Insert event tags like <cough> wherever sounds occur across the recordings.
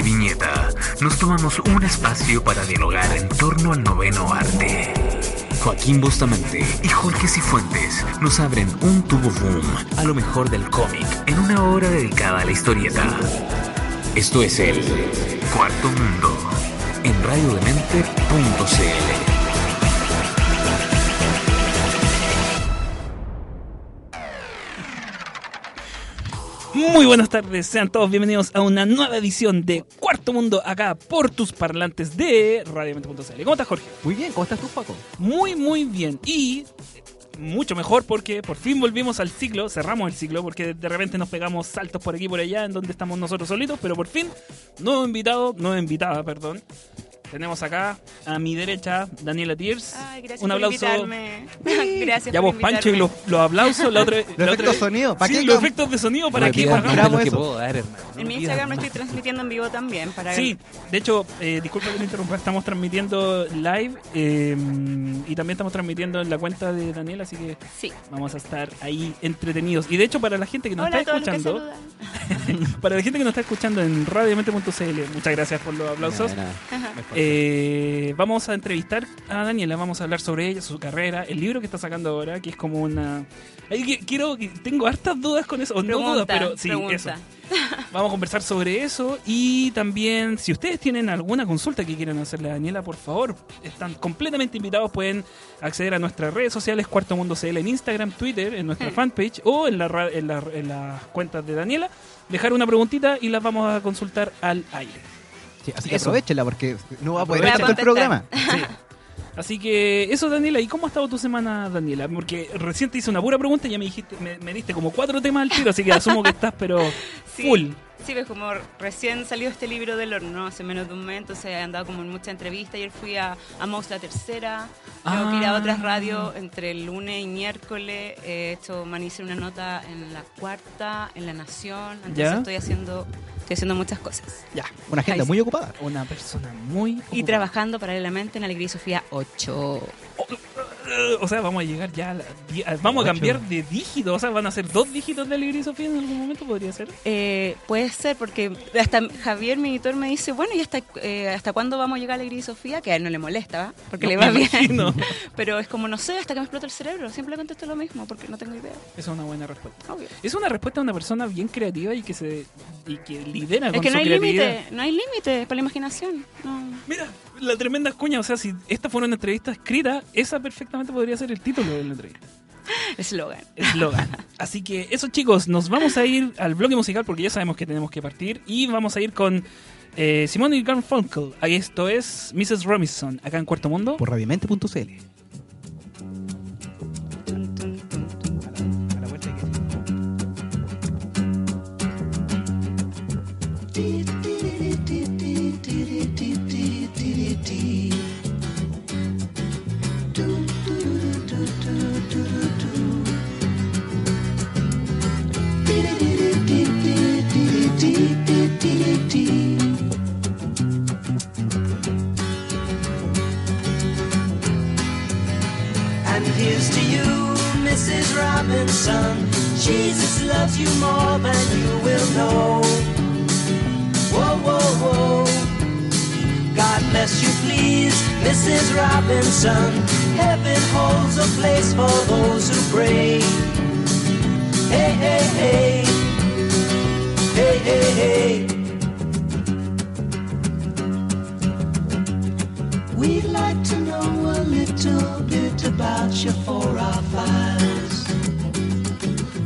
Viñeta, nos tomamos un espacio para dialogar en torno al noveno arte. Joaquín Bustamante y Jorge Cifuentes nos abren un tubo boom a lo mejor del cómic en una hora dedicada a la historieta. Esto es el Cuarto Mundo en radiodemente.cl. Muy buenas tardes, sean todos bienvenidos a una nueva edición de Cuarto Mundo acá por tus parlantes de radiomente.cl. ¿Cómo estás, Jorge? Muy bien, ¿cómo estás tú, Paco? Muy, muy bien. Y mucho mejor porque por fin volvimos al ciclo, cerramos el ciclo porque de repente nos pegamos saltos por aquí y por allá en donde estamos nosotros solitos, pero por fin, nuevo invitado, nueva invitada, perdón. Tenemos acá a mi derecha Daniela Tiers. Ay, gracias Un por aplauso. invitarme. <laughs> gracias Ya vos, Pancho, y los, los aplausos. La otra, <laughs> Los la efectos vez- sonido, ¿para Sí, qué los cam- efectos de sonido para me que pidas hagamos- más. lo que eso. puedo dar, hermano. No En mi me Instagram lo pidas estoy transmitiendo en vivo también. Para Sí, de hecho, eh, disculpa que me interrumpa, estamos transmitiendo live eh, y también estamos transmitiendo en la cuenta de Daniel, así que Sí. vamos a estar ahí entretenidos. Y de hecho, para la gente que nos Hola a está todos los que escuchando, <laughs> para la gente que nos está escuchando en radiomente.cl, muchas gracias por los aplausos. Nada, nada. Eh, vamos a entrevistar a Daniela, vamos a hablar sobre ella, su carrera, el libro que está sacando ahora, que es como una... Quiero, tengo hartas dudas con eso, o no dudas, pero sí, pregunta. eso. Vamos a conversar sobre eso y también si ustedes tienen alguna consulta que quieran hacerle a Daniela, por favor, están completamente invitados, pueden acceder a nuestras redes sociales, Cuarto Mundo CL en Instagram, Twitter, en nuestra Hmm. fanpage o en, la, en, la- en las cuentas de Daniela, dejar una preguntita y las vamos a consultar al aire. Sí, así que Eso. aprovechenla porque no va a poder escuchar el programa. Sí. Así que eso, Daniela. ¿Y cómo ha estado tu semana, Daniela? Porque recién te hice una pura pregunta y ya me dijiste, me, me diste como cuatro temas al tiro, así que asumo que estás, pero <laughs> Sí. full. Sí, ves como recién salió este libro del horno hace menos de un mes, entonces he andado como en muchas entrevistas. Ayer fui a, a Mouse la tercera, tengo que ir a Ah. otras radios entre el lunes y miércoles. He hecho, man, hice una nota en la cuarta, en La Nación, entonces ¿Ya? estoy haciendo estoy haciendo muchas cosas. Ya. Una agenda Ahí sí. muy ocupada. Una persona muy. Y ocupada. trabajando paralelamente en Alegría y Sofía 8. O sea, vamos a llegar ya a la Vamos a cambiar de dígito. O sea, van a ser dos dígitos de Alegría y Sofía en algún momento, podría ser. Eh, puede ser, porque hasta Javier, mi editor, me dice, bueno, ¿y hasta, eh, hasta cuándo vamos a llegar a Alegría y Sofía? Que a él no le molesta, ¿va? porque No, le va bien. imagino. <laughs> Pero es como, no sé, hasta que me explota el cerebro. Siempre le contesto lo mismo, porque no tengo idea. Esa es una buena respuesta. Obvio. Es una respuesta de una persona bien creativa y que se y que lidera Es con que su no hay creatividad. límite, no hay límite para la imaginación. No. Mira, la tremenda cuña. O sea, si esta fuera una entrevista escrita, esa perfectamente podría ser el título de la entrevista. Eslogan. Eslogan. <laughs> Así que eso, chicos, nos vamos a ir al bloque musical porque ya sabemos que tenemos que partir. Y vamos a ir con eh, Simone y Garfunkel. Ahí esto es Mrs. Robinson, acá en Cuarto Mundo. Por radiomente.cl. Mrs. Robinson. Jesus loves you more than you will know. Whoa, whoa, whoa. God bless you, please, Mrs. Robinson. Heaven holds a place for those who pray. Hey, hey, hey. Hey, hey, hey. We'd like to know a little bit about you for our files.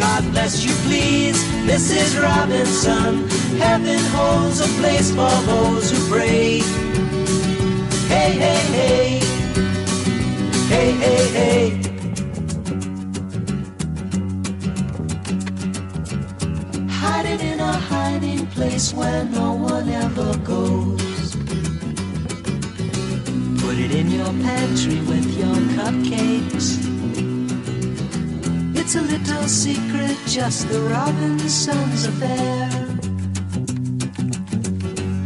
God bless you, please, Mrs. Robinson. Heaven holds a place for those who pray. Hey, hey, hey. Hey, hey, hey. Hiding in a hiding place where no one ever goes. Put it in your pantry with your cupcakes. It's a little secret, just the Robinsons affair.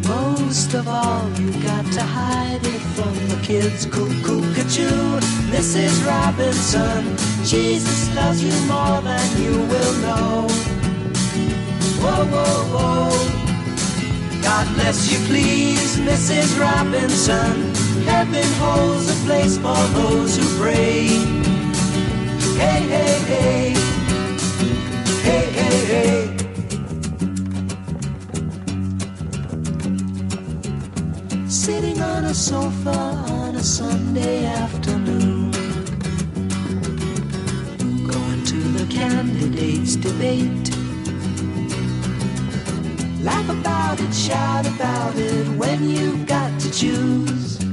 Most of all, you got to hide it from the kids. Cuckoo, cuckoo, Mrs. Robinson. Jesus loves you more than you will know. Whoa, whoa, whoa. God bless you, please, Mrs. Robinson. Heaven holds a place for those who pray. Hey, hey, hey. Hey, hey, hey. Sitting on a sofa on a Sunday afternoon. Going to the candidates debate. Laugh about it, shout about it when you've got to choose.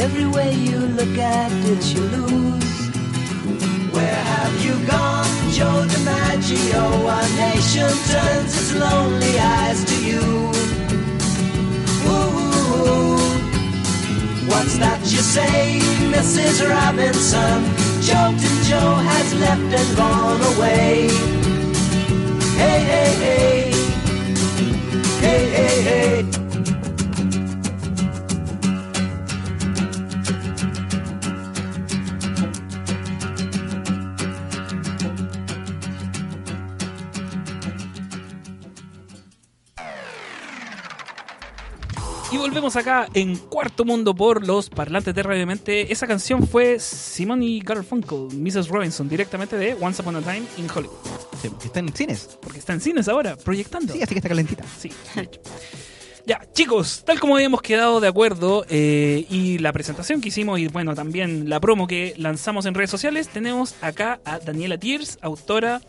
Every way you look at it, you lose. Where have you gone, Joe DiMaggio? Our nation turns its lonely eyes to you. Ooh, what's that you say, Mrs. Robinson? Jolton Joe has left and gone away. Hey, hey, hey. Hey, hey, hey. Volvemos acá en Cuarto Mundo por los parlantes de Radio Mente. Esa canción fue Simon y Garfunkel, Mrs. Robinson, directamente de Once Upon a Time in Hollywood. Sí, porque está en cines. Porque está en cines ahora, proyectando. Sí, así que está calentita. Sí, de hecho. Ya, chicos, tal como habíamos quedado de acuerdo eh, y la presentación que hicimos y bueno, también la promo que lanzamos en redes sociales, tenemos acá a Daniela Tiers, autora,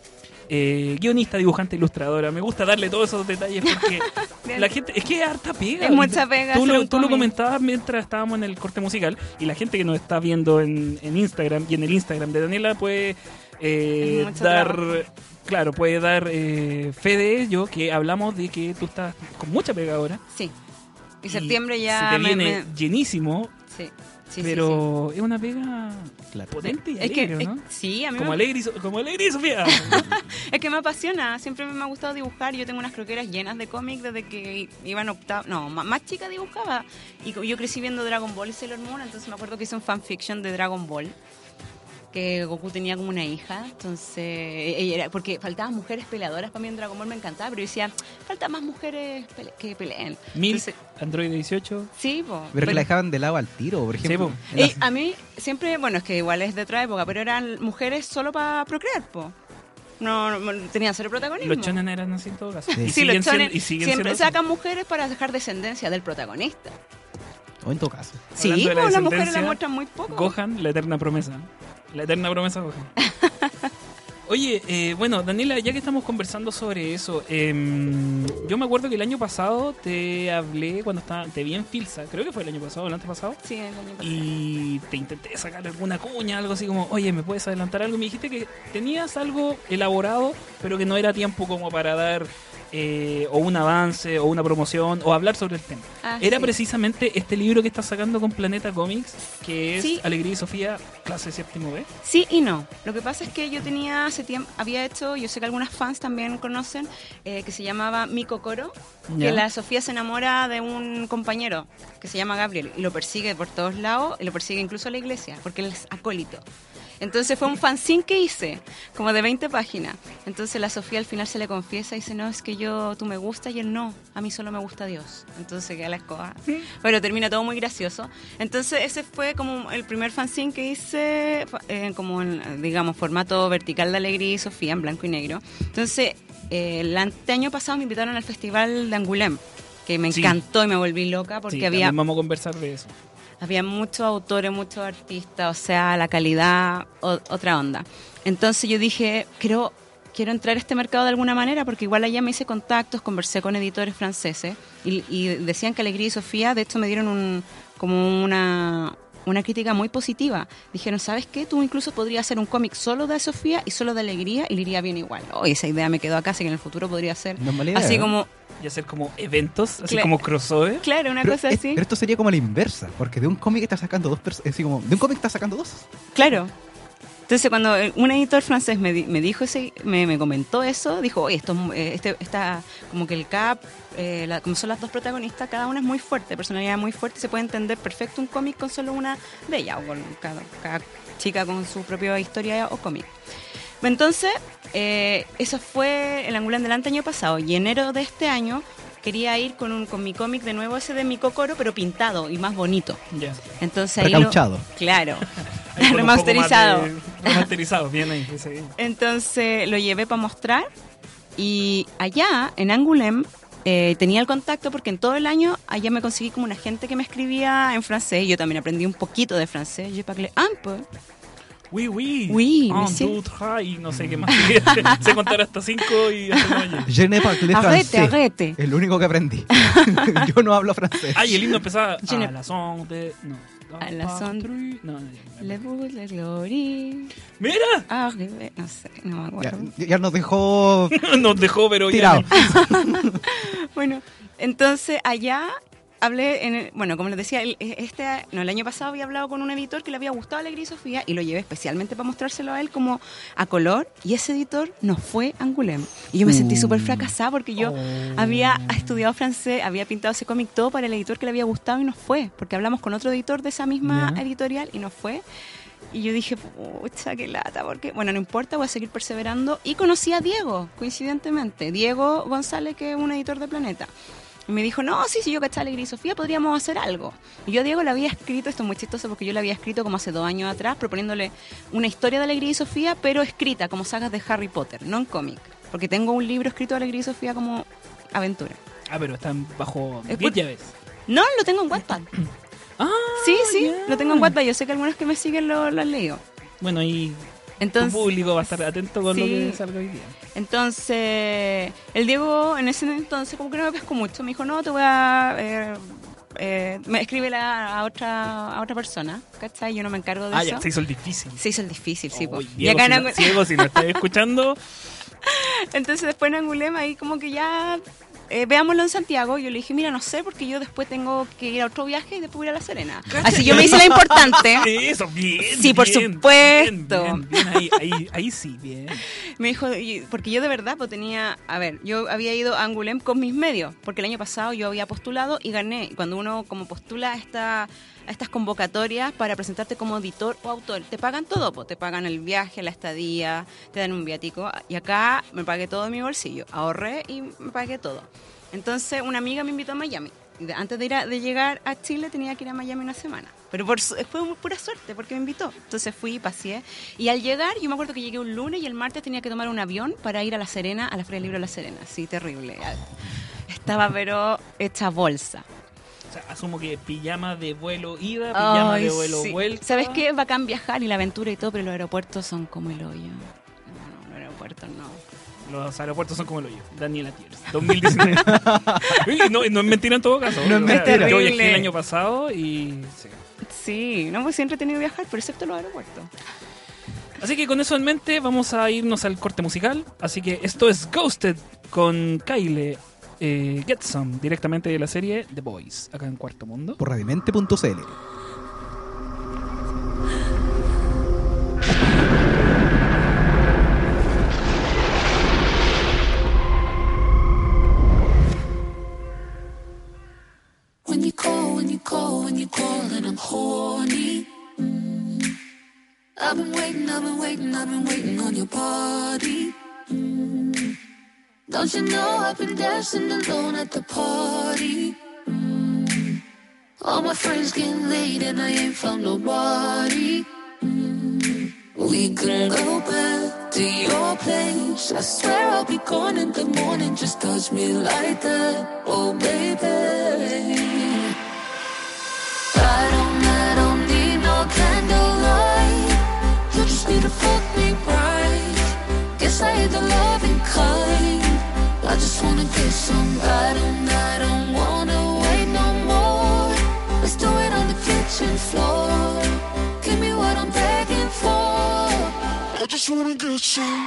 eh, guionista, dibujante, ilustradora. Me gusta darle todos esos detalles porque <laughs> la gente, es que es harta pega. Es mucha pega Tú lo, tú lo comentabas mientras estábamos en el corte musical y la gente que nos está viendo en, en Instagram y en el Instagram de Daniela puede eh, dar... trabajo. Claro, puede dar eh, fe de ello que hablamos de que tú estás con mucha pega ahora. Sí. Y Y septiembre ya se te me- viene me- llenísimo, Sí, sí, sí, pero es una pega Claro. potente y sí. Es que, alegre, es- ¿no? sí, a mí Como me, alegre, y So- como alegre y Sofía. <laughs> es que me apasiona. Siempre me ha gustado dibujar. Yo tengo unas croqueras llenas de cómics desde que iba en octavo. No, más chica dibujaba. Y yo crecí viendo Dragon Ball y Sailor Moon. Entonces me acuerdo que hice un fanfiction de Dragon Ball. Que Goku tenía como una hija. Entonces, ella era, porque faltaban mujeres peleadoras para mí en Dragon Ball me encantaba. Pero yo decía, falta más mujeres pele- que peleen. Mil, Entonces, Android 18. sí, po. Pero que Pero- la dejaban de lado al tiro, por ejemplo. po. En Eh, las- a mí siempre, bueno, es que igual es de otra época, pero eran mujeres solo para procrear, po. No, no, tenían cero protagonismo. Los chonen eran así en todo caso. Sí. Y Sí, siguen los siendo- shonen y siguen siempre siendo así. sacan mujeres para dejar descendencia del protagonista. O en todo caso. Sí, pues las mujeres descendencia, la muestran muy poco. Gohan, la eterna promesa. La eterna promesa Gohan. <laughs> Oye, eh, bueno, Daniela, ya que estamos conversando sobre eso, em, yo me acuerdo que el año pasado te hablé cuando estaba, te vi en Filsa, creo que fue el año pasado, el antepasado, Sí, el año pasado. y te intenté sacar alguna cuña, algo así como, oye, ¿me puedes adelantar algo? Me dijiste que tenías algo elaborado, pero que no era tiempo como para dar eh, o un avance, o una promoción, o hablar sobre el tema. Ah, era sí. precisamente este libro que estás sacando con Planeta Comics, que es Sí. Alegría y Sofía, clase séptimo B. Sí y no. Lo que pasa es que yo tenía hace tiempo, había hecho, yo sé que algunas fans también conocen, eh, que se llamaba Mi Cocoro, Ya. que la Sofía se enamora de un compañero que se llama Gabriel y lo persigue por todos lados y lo persigue incluso a la iglesia, porque él es acólito. Entonces fue un fanzine que hice, como de 20 páginas. Entonces la Sofía al final se le confiesa y dice, no, es que yo, tú me gustas y él no, a mí solo me gusta Dios. Entonces queda la escoba. Pero termina todo muy gracioso. Entonces ese fue como el primer fanzine que hice, eh, como en, digamos, formato vertical de Alegría y Sofía, en blanco y negro. Entonces, eh, el ante- año pasado me invitaron al festival de Angulem, que me Sí. encantó y me volví loca porque Sí, había vamos a conversar de eso. Había muchos autores, muchos artistas, o sea, la calidad, otra onda. Entonces yo dije, quiero, quiero entrar a este mercado de alguna manera, porque igual allá me hice contactos, conversé con editores franceses, y, y decían que Alegría y Sofía, de hecho me dieron un, como una, una crítica muy positiva. Dijeron, ¿sabes qué? Tú incluso podrías hacer un cómic solo de Sofía y solo de Alegría, y le iría bien igual. Oh, esa idea me quedó acá, así que en el futuro podría ser No idea, así ¿eh? como, Y hacer como eventos, así como crossover. claro, una Pero, cosa es- así. pero esto sería como la inversa, porque de un cómic estás sacando dos personas. Así como, de un cómic estás sacando dos. Claro. Entonces cuando un editor francés me, di- me dijo ese, me, me comentó eso, dijo, oye, esto eh, este, está como que el cap, eh, la- como son las dos protagonistas, cada una es muy fuerte, personalidad muy fuerte, se puede entender perfecto un cómic con solo una de ellas, o con cada, cada chica con su propia historia o cómic. Entonces, eh, eso fue el Angulán del año pasado y enero de este año quería ir con, un, con mi cómic de nuevo, ese de mi cocoro, pero pintado y más bonito. Ya. Entonces ahí lo- Recauchado. Claro. <laughs> Ahí <laughs> Remasterizado. de- Remasterizado, bien ahí. Entonces lo llevé para mostrar y allá en Angoulême eh, tenía el contacto porque en todo el año allá me conseguí como una gente que me escribía en francés. Yo también aprendí un poquito de francés. Je parle un peu. Oui, oui. Oui, Un, monsieur. deux, trois, y no sé qué más. <laughs> sé contar hasta cinco y hasta. Je ne parle Arrete, français. arrete. Es lo único que aprendí. <laughs> Yo no hablo francés. Ah, y el himno empezaba Je ne- a la son de... No. A la son- No, no, Le bout, le glory. Mira, Arrivé. No sé, no me Ya, acuerdo. ya nos dejó <laughs> nos dejó, pero tirado. ya... <laughs> Bueno, entonces allá hablé, en el- bueno, como les decía, el- este, no, el año pasado había hablado con un editor que le había gustado Alegría y Sofía y lo llevé especialmente para mostrárselo a él como a color y ese editor no fue Angoulême. Y yo me sentí súper fracasada porque yo había estudiado francés, había pintado ese cómic todo para el editor que le había gustado y no fue, porque hablamos con otro editor de esa misma editorial y no fue. Y yo dije, pucha, qué lata, porque, bueno, no importa, voy a seguir perseverando. Y conocí a Diego, coincidentemente, Diego González, que es un editor de Planeta. Y me dijo, no, sí, sí, yo cachaba Alegría y Sofía, podríamos hacer algo. Y yo a Diego le había escrito, esto es muy chistoso porque yo le había escrito como hace dos años atrás, proponiéndole una historia de Alegría y Sofía, pero escrita como sagas de Harry Potter, no en cómic. Porque tengo un libro escrito de Alegría y Sofía como aventura. Ah, pero están bajo Es 10 por- llaves. No, lo tengo en Wattpad. <clears throat> Ah, Sí, sí, ya. lo tengo en Wattpad. Yo sé que algunos que me siguen lo, lo han leído. Bueno, y Entonces, tu público va a estar atento con lo que salga hoy día. Entonces, el Diego en ese entonces como que no me pescó mucho. Me dijo, no, te voy a... Eh, eh, me escribe a otra, a otra persona, ¿cachai? Yo no me encargo de Ah, eso. ya, se hizo el difícil. Se hizo el difícil, sí. Uy, po. y Diego, acá si, en no, Diego, si no estás escuchando, <laughs> Entonces después en Angulema ahí como que ya eh, veámoslo en Santiago. Yo le dije, mira, no sé, porque yo después tengo que ir a otro viaje y después voy a ir a La Serena. Así yo me hice la importante. <laughs> eso, bien. Sí, por supuesto. Bien, ahí, ahí, ahí sí, bien. <laughs> Me dijo, y- porque yo de verdad pues tenía, a ver, yo había ido a Angulem con mis medios, porque el año pasado yo había postulado y gané. Y Cuando uno como postula esta, a estas convocatorias para presentarte como editor o autor, te pagan todo, pues, te pagan el viaje, la estadía, te dan un viático. Y acá me pagué todo de mi bolsillo, ahorré y me pagué todo. Entonces una amiga me invitó a Miami. Antes de, ir a- de llegar a Chile tenía que ir a Miami una semana. Pero por, fue pura suerte porque me invitó. Entonces fui y pasé. Y al llegar, yo me acuerdo que llegué un lunes y el martes tenía que tomar un avión para ir a La Serena, a la Feria del Libro de La Serena. Sí, terrible. Estaba pero hecha bolsa. O sea, asumo que pijama de vuelo ida, pijama Ay, de vuelo sí. vuelta. ¿Sabes qué? Es bacán viajar y la aventura y todo, pero los aeropuertos son como el hoyo. No, no, los aeropuertos no. Los aeropuertos son como el hoyo. Daniela Tiers, 2019. <laughs> Uy, no, no es mentira en todo caso. No es mentira. Yo viajé el año pasado y... sí. Sí, no, pues siempre he tenido que viajar, pero excepto los aeropuertos. Así que con eso en mente vamos a irnos al corte musical. Así que esto es Ghosted con Kyle eh, Get Some, directamente de la serie The Boys, acá en Cuarto Mundo. por radimente.cl. When you call, when you call, when you call, and I'm horny. Mm. I've been waiting, I've been waiting, I've been waiting on your body. Mm. Don't you know I've been dancing alone at the party? Mm. All my friends getting laid and I ain't found nobody. Mm. We can go back to your place. I swear I'll be gone in the morning. Just touch me like that, oh baby. I don't, I don't need no candlelight. You just need to fuck me right. Guess I ain't the loving kind. I just wanna get some. I don't, I don't wanna wait no more. Let's do it on the kitchen floor. Give me what I'm begging for. I just wanna get some.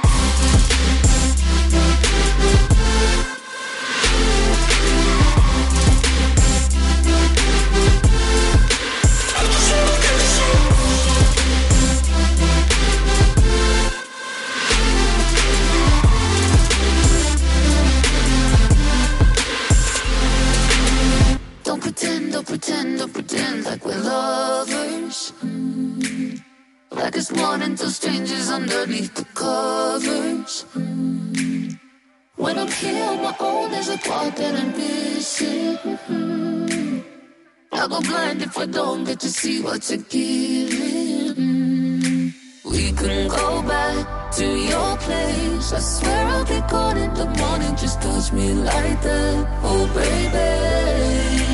Pretend, don't pretend, don't pretend like we're lovers. Like it's more than two strangers underneath the covers. When I'm here on my own, there's a part that I'm missing. I'll go blind if I don't get to see what you're giving. We can go back to your place. I swear I'll be gone in the morning. Just touch me like that, oh baby.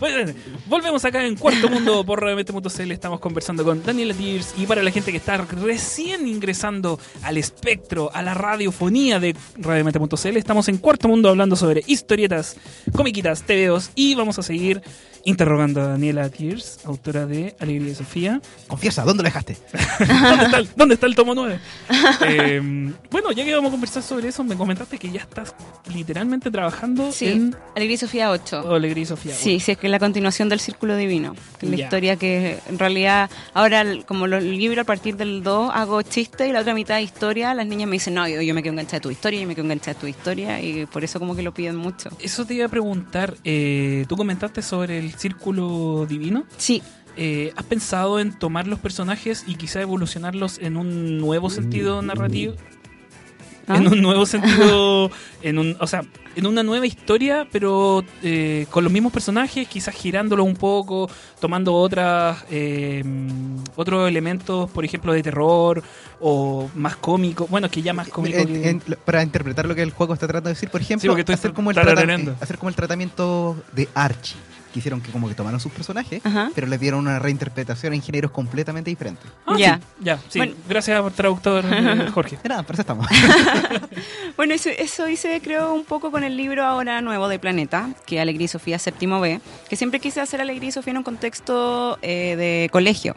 pues, volvemos acá en Cuarto Mundo por radiomente.cl. Estamos conversando con Daniela Tears. Y para la gente que está recién ingresando al espectro, a la radiofonía de radiomente.cl, estamos en Cuarto Mundo hablando sobre historietas, comiquitas, TVOs. Y vamos a seguir interrogando a Daniela Tears, autora de Alegría y Sofía. Confiesa, ¿dónde lo dejaste? <laughs> ¿Dónde está el, dónde está el tomo 9? <laughs> Eh, bueno, ya que vamos a conversar sobre eso, me comentaste que ya estás literalmente trabajando Sí, en Alegría y Sofía 8. Alegría y Sofía. Sí, sí, es que es la continuación del Círculo Divino. que es la historia que en realidad, ahora el- como los libros a partir del 2 hago chiste y la otra mitad historia, las niñas me dicen, no, yo, yo me quedo enganchada de tu historia, yo me quedo enganchada de tu historia y por eso como que lo piden mucho. Eso te iba a preguntar, eh, tú comentaste sobre el círculo divino. Sí, Eh, ¿Has pensado en tomar los personajes y quizá evolucionarlos en un nuevo sentido narrativo? ¿Ah? En un nuevo sentido, <laughs> en un, o sea, en una nueva historia, pero eh, con los mismos personajes, quizás girándolo un poco, tomando otras eh, otros elementos, por ejemplo, de terror o más cómico. Bueno, que ya más cómico. En- que- en- para interpretar lo que el juego está tratando de decir, por ejemplo, Sí, como el hacer como el tratamiento de Archie. Que hicieron que como que tomaron sus personajes, Ajá. pero les dieron una reinterpretación en géneros completamente diferentes. Ah, Ya. sí, ya, sí. Bueno. Gracias por traductor <laughs> eh, Jorge. De nada, para eso estamos. <laughs> Bueno, eso, eso hice creo un poco con el libro ahora nuevo de Planeta, que es Alegría y Sofía séptimo B, que siempre quise hacer Alegría y Sofía en un contexto eh, de colegio.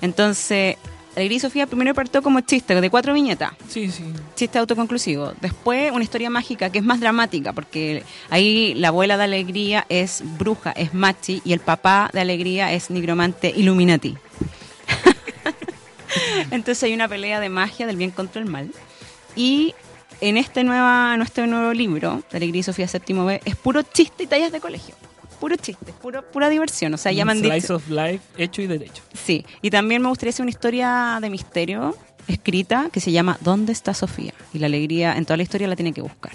Entonces, Alegría y Sofía primero partió como chiste, de cuatro viñetas, Sí, sí. chiste autoconclusivo. Después una historia mágica que es más dramática, porque ahí la abuela de Alegría es bruja, es machi, y el papá de Alegría es nigromante Illuminati. <laughs> Entonces hay una pelea de magia del bien contra el mal. Y en este, nueva, en este nuevo libro, de Alegría y Sofía séptimo B, es puro chiste y tallas de colegio. Puro chiste, puro, pura diversión. O sea, Un dicho- Slice of life hecho y derecho. Sí, y también me gustaría hacer una historia de misterio escrita que se llama ¿Dónde está Sofía? Y la alegría en toda la historia la tiene que buscar.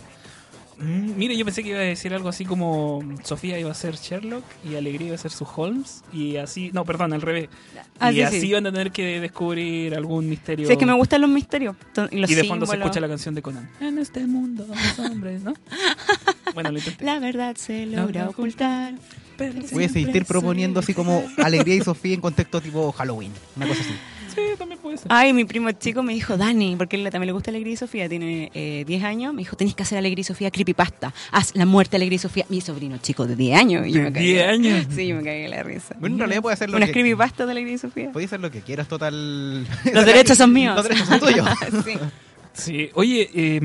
Mm, mire, yo pensé que iba a decir algo así como Sofía iba a ser Sherlock y Alegría iba a ser su Holmes y así, no, perdón, al revés. Ah, y sí, así sí. iban a tener que descubrir algún misterio. Sí, es que me gustan los misterios y los y de fondo se escucha la canción de Conan. En este mundo los hombres, ¿no? <laughs> bueno, lo intenté. La verdad se logra ocultar. Pero Voy a seguir proponiendo así como Alegría y Sofía en contexto tipo Halloween. Una cosa así. Sí, también puede ser. Ay, mi primo chico me dijo, Dani, porque él también le gusta Alegría y Sofía, tiene eh, 10 años, me dijo, tenés que hacer Alegría y Sofía creepypasta. Haz la muerte de Alegría y Sofía. Mi sobrino chico de 10 años. Y yo ¿De me cagué. 10 años? Sí, yo me cagué la risa. Bueno, en realidad puede hacer lo Unas que... creepypastas de Alegría y Sofía. Podía hacer lo que quieras, total. Los derechos son míos. <laughs> Los derechos son tuyos. <laughs> sí. Sí, oye, eh,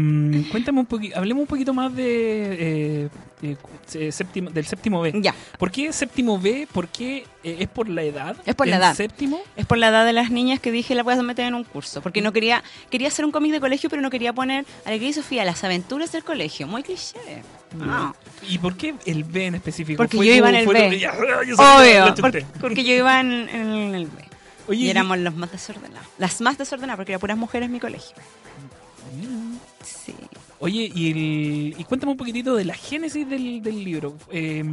cuéntame un poquito, hablemos un poquito más de eh, eh, eh, séptimo, del séptimo B. Ya. ¿Por qué séptimo B? ¿Por qué eh, es por la edad? Es por la ¿El edad. séptimo? Es por la edad de las niñas que dije la voy a meter en un curso. Porque no quería, quería hacer un cómic de colegio, pero no quería poner Alegría y Sofía, las aventuras del colegio. Muy cliché. No. ¿Y por qué el B en específico? Porque ¿Fue yo iba en el B. <laughs> Obvio, porque, yo iba en el B. Oye, y y- éramos los más desordenados. Las más desordenadas, porque eran puras mujeres en mi colegio. Sí. Oye, y, el- y cuéntame un poquitito de la génesis del, del libro. Eh,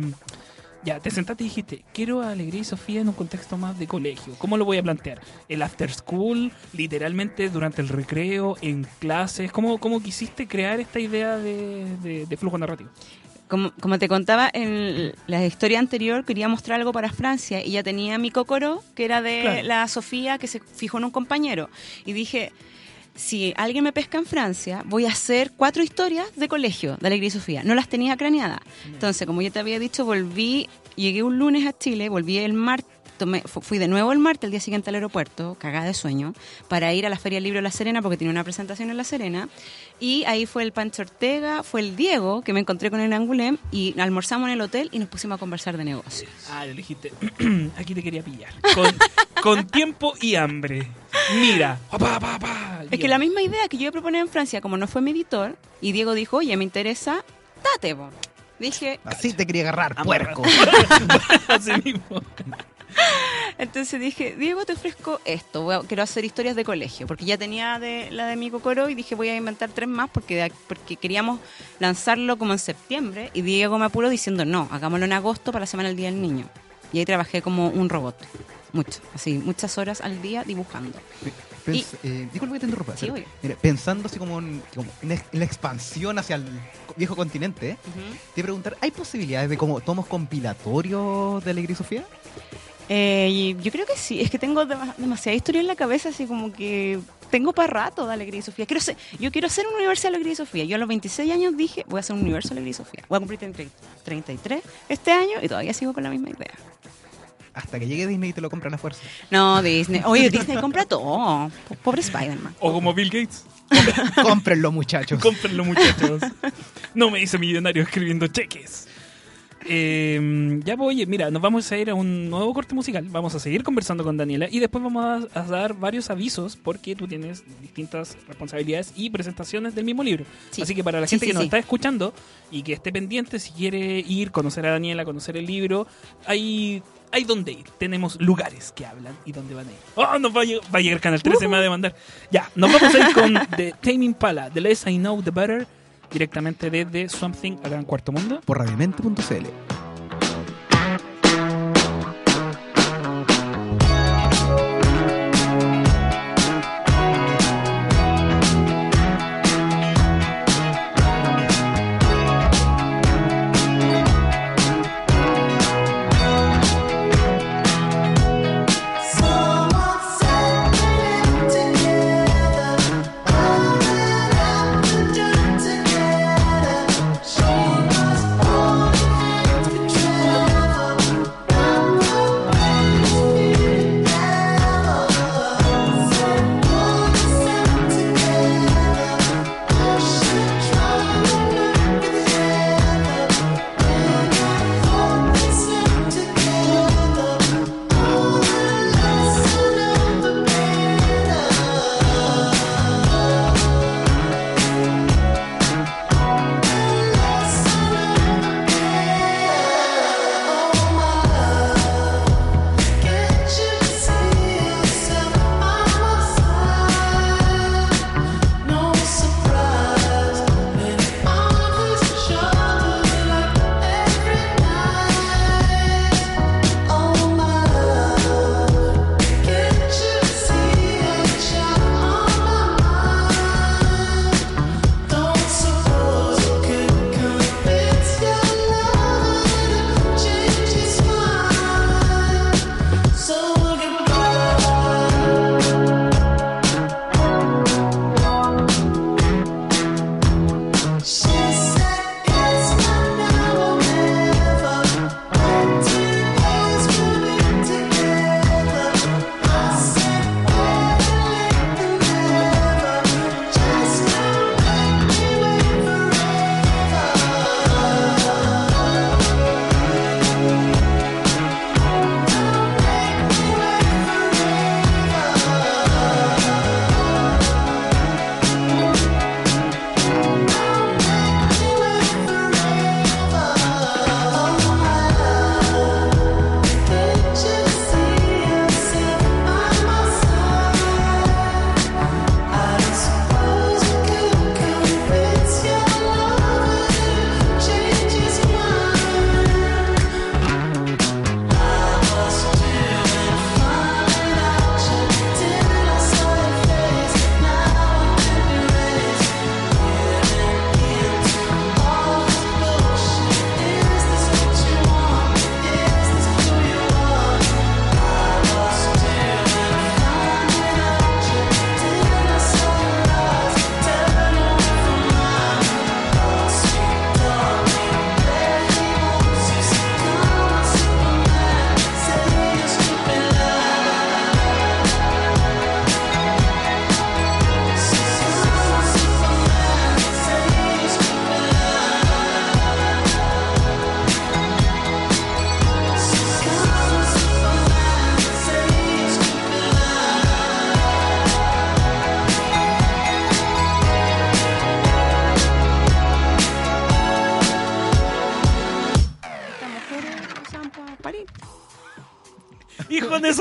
ya, te sentaste y dijiste, quiero a Alegría y Sofía en un contexto más de colegio. ¿Cómo lo voy a plantear? ¿El after school? ¿Literalmente durante el recreo? ¿En clases? ¿Cómo, cómo quisiste crear esta idea de, de- de flujo narrativo? Como, como te contaba en la historia anterior, quería mostrar algo para Francia y ya tenía mi cocoro, que era de Claro. la Sofía, que se fijó en un compañero. Y dije, si alguien me pesca en Francia, voy a hacer cuatro historias de colegio de Alegría y Sofía. No las tenía craneadas. Entonces, como yo te había dicho, volví, llegué un lunes a Chile, volví el martes. Tomé- fui de nuevo el martes, el día siguiente al aeropuerto, cagada de sueño, para ir a la Feria del Libro de La Serena, porque tenía una presentación en La Serena. Y ahí fue el Pancho Ortega, fue el Diego, que me encontré con el Angulem, y almorzamos en el hotel y nos pusimos a conversar de negocios. Ah, le dijiste, <clears throat> aquí te quería pillar. Con, con tiempo y hambre. Mira. Pa, pa, pa, pa. Es que la misma idea que yo proponer en Francia, como no fue mi editor, y Diego dijo, oye, me interesa, date, po. Dije, Así te quería agarrar, puerco. <laughs> Así mismo. Entonces dije, Diego, te ofrezco esto, voy a- quiero hacer historias de colegio, porque ya tenía de, la de mi Cocoro y dije, voy a inventar tres más porque, de- porque queríamos lanzarlo como en septiembre, y Diego me apuró diciendo, no, hagámoslo en agosto para la Semana del Día del Niño. Y ahí trabajé como un robot, mucho, así, muchas horas al día dibujando. Pens- eh, disculpa que te interrumpa. Sí, mira, pensando así como en, como en ex- en la expansión hacia el viejo continente, ¿eh? Te a preguntar, ¿hay posibilidades de como tomos compilatorios de Alegría y Sofía? Eh, y yo creo que sí, es que tengo dema- demasiada historia en la cabeza, así como que tengo para rato de Alegría y Sofía. Quiero ser, yo quiero hacer un universo de Alegría y Sofía. Yo a los 26 años dije, voy a hacer un universo de Alegría y Sofía. Voy a cumplir 30 33 este año y todavía sigo con la misma idea. Hasta que llegue Disney y te lo compran a fuerza. No, Disney. Oye, Disney compra todo. Po- Pobre Spider-Man. O como Bill Gates. Cómprenlo, muchachos. Cómprenlo, muchachos. No me hice millonario escribiendo cheques. Eh, ya oye, mira, nos vamos a ir a un nuevo corte musical. Vamos a seguir conversando con Daniela y después vamos a, a dar varios avisos porque tú tienes distintas responsabilidades y presentaciones del mismo libro. Sí. Así que para la Sí, gente sí, que nos está escuchando y que esté pendiente, si quiere ir, conocer a Daniela, conocer el libro, hay, hay donde ir. Tenemos lugares que hablan y dónde van a ir. ¡Oh! Nos va a, lleg- va a llegar Canal 13, me va a demandar. Ya, nos vamos a ir con The Taming Pala, The Less I Know, The Better, directamente desde Something acá en Cuarto Mundo. Por radiomente.cl.